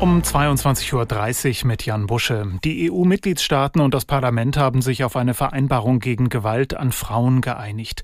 um 22.30 Uhr mit Jan Busche. Die EU-Mitgliedstaaten und das Parlament haben sich auf eine Vereinbarung gegen Gewalt an Frauen geeinigt.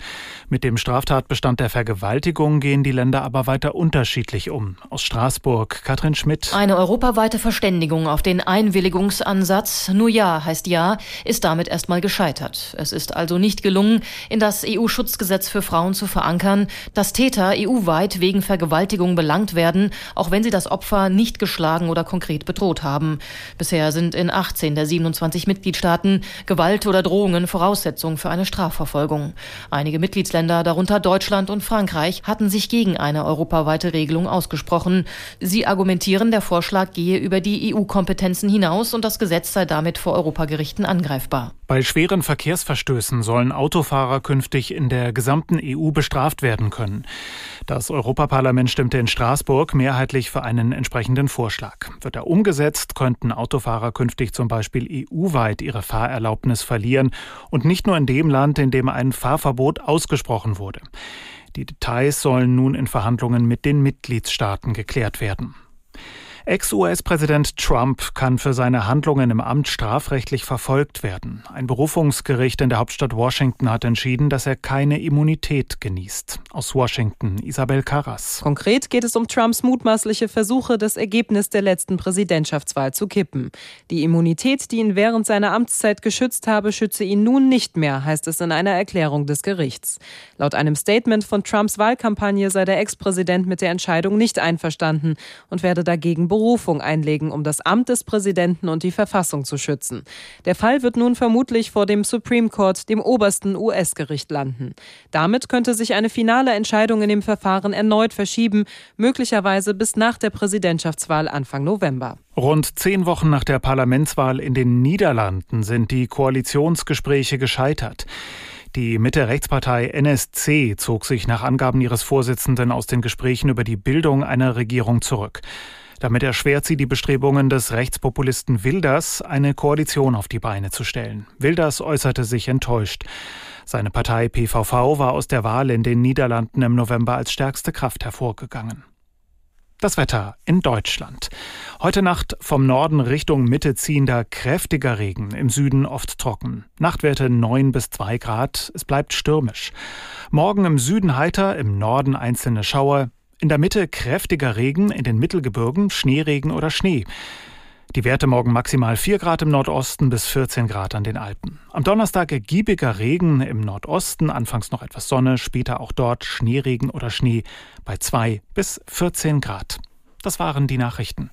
Mit dem Straftatbestand der Vergewaltigung gehen die Länder aber weiter unterschiedlich um. Aus Straßburg, Katrin Schmidt. Eine europaweite Verständigung auf den Einwilligungsansatz, nur ja heißt ja, ist damit erstmal gescheitert. Es ist also nicht gelungen, in das EU-Schutzgesetz für Frauen zu verankern, dass Täter EU-weit wegen Vergewaltigung belangt werden, auch wenn sie das Opfer nicht geschlagen geschlagen oder konkret bedroht haben. Bisher sind in 18 der 27 Mitgliedstaaten Gewalt oder Drohungen Voraussetzung für eine Strafverfolgung. Einige Mitgliedsländer, darunter Deutschland und Frankreich, hatten sich gegen eine europaweite Regelung ausgesprochen. Sie argumentieren, der Vorschlag gehe über die EU-Kompetenzen hinaus und das Gesetz sei damit vor Europagerichten angreifbar. Bei schweren Verkehrsverstößen sollen Autofahrer künftig in der gesamten EU bestraft werden können. Das Europaparlament stimmte in Straßburg mehrheitlich für einen entsprechenden Vorschlag. Wird er umgesetzt, könnten Autofahrer künftig zum Beispiel EU-weit ihre Fahrerlaubnis verlieren und nicht nur in dem Land, in dem ein Fahrverbot ausgesprochen wurde. Die Details sollen nun in Verhandlungen mit den Mitgliedstaaten geklärt werden. Ex-US-Präsident Trump kann für seine Handlungen im Amt strafrechtlich verfolgt werden. Ein Berufungsgericht in der Hauptstadt Washington hat entschieden, dass er keine Immunität genießt. Aus Washington, Isabel Carras. Konkret geht es um Trumps mutmaßliche Versuche, das Ergebnis der letzten Präsidentschaftswahl zu kippen. Die Immunität, die ihn während seiner Amtszeit geschützt habe, schütze ihn nun nicht mehr, heißt es in einer Erklärung des Gerichts. Laut einem Statement von Trumps Wahlkampagne sei der Ex-Präsident mit der Entscheidung nicht einverstanden und werde dagegen Berufung einlegen, um das Amt des Präsidenten und die Verfassung zu schützen. Der Fall wird nun vermutlich vor dem Supreme Court, dem obersten US-Gericht, landen. Damit könnte sich eine finale Entscheidung in dem Verfahren erneut verschieben, möglicherweise bis nach der Präsidentschaftswahl Anfang November. Rund zehn Wochen nach der Parlamentswahl in den Niederlanden sind die Koalitionsgespräche gescheitert. Die Mitte-Rechtspartei NSC zog sich nach Angaben ihres Vorsitzenden aus den Gesprächen über die Bildung einer Regierung zurück. Damit erschwert sie die Bestrebungen des Rechtspopulisten Wilders, eine Koalition auf die Beine zu stellen. Wilders äußerte sich enttäuscht. Seine Partei PVV war aus der Wahl in den Niederlanden im November als stärkste Kraft hervorgegangen. Das Wetter in Deutschland. Heute Nacht vom Norden Richtung Mitte ziehender kräftiger Regen, im Süden oft trocken. Nachtwerte 9 bis 2 Grad, es bleibt stürmisch. Morgen im Süden heiter, im Norden einzelne Schauer, in der Mitte kräftiger Regen, in den Mittelgebirgen Schneeregen oder Schnee. Die Werte morgen maximal 4 Grad im Nordosten bis 14 Grad an den Alpen. Am Donnerstag ergiebiger Regen im Nordosten, anfangs noch etwas Sonne, später auch dort Schneeregen oder Schnee bei 2 bis 14 Grad. Das waren die Nachrichten.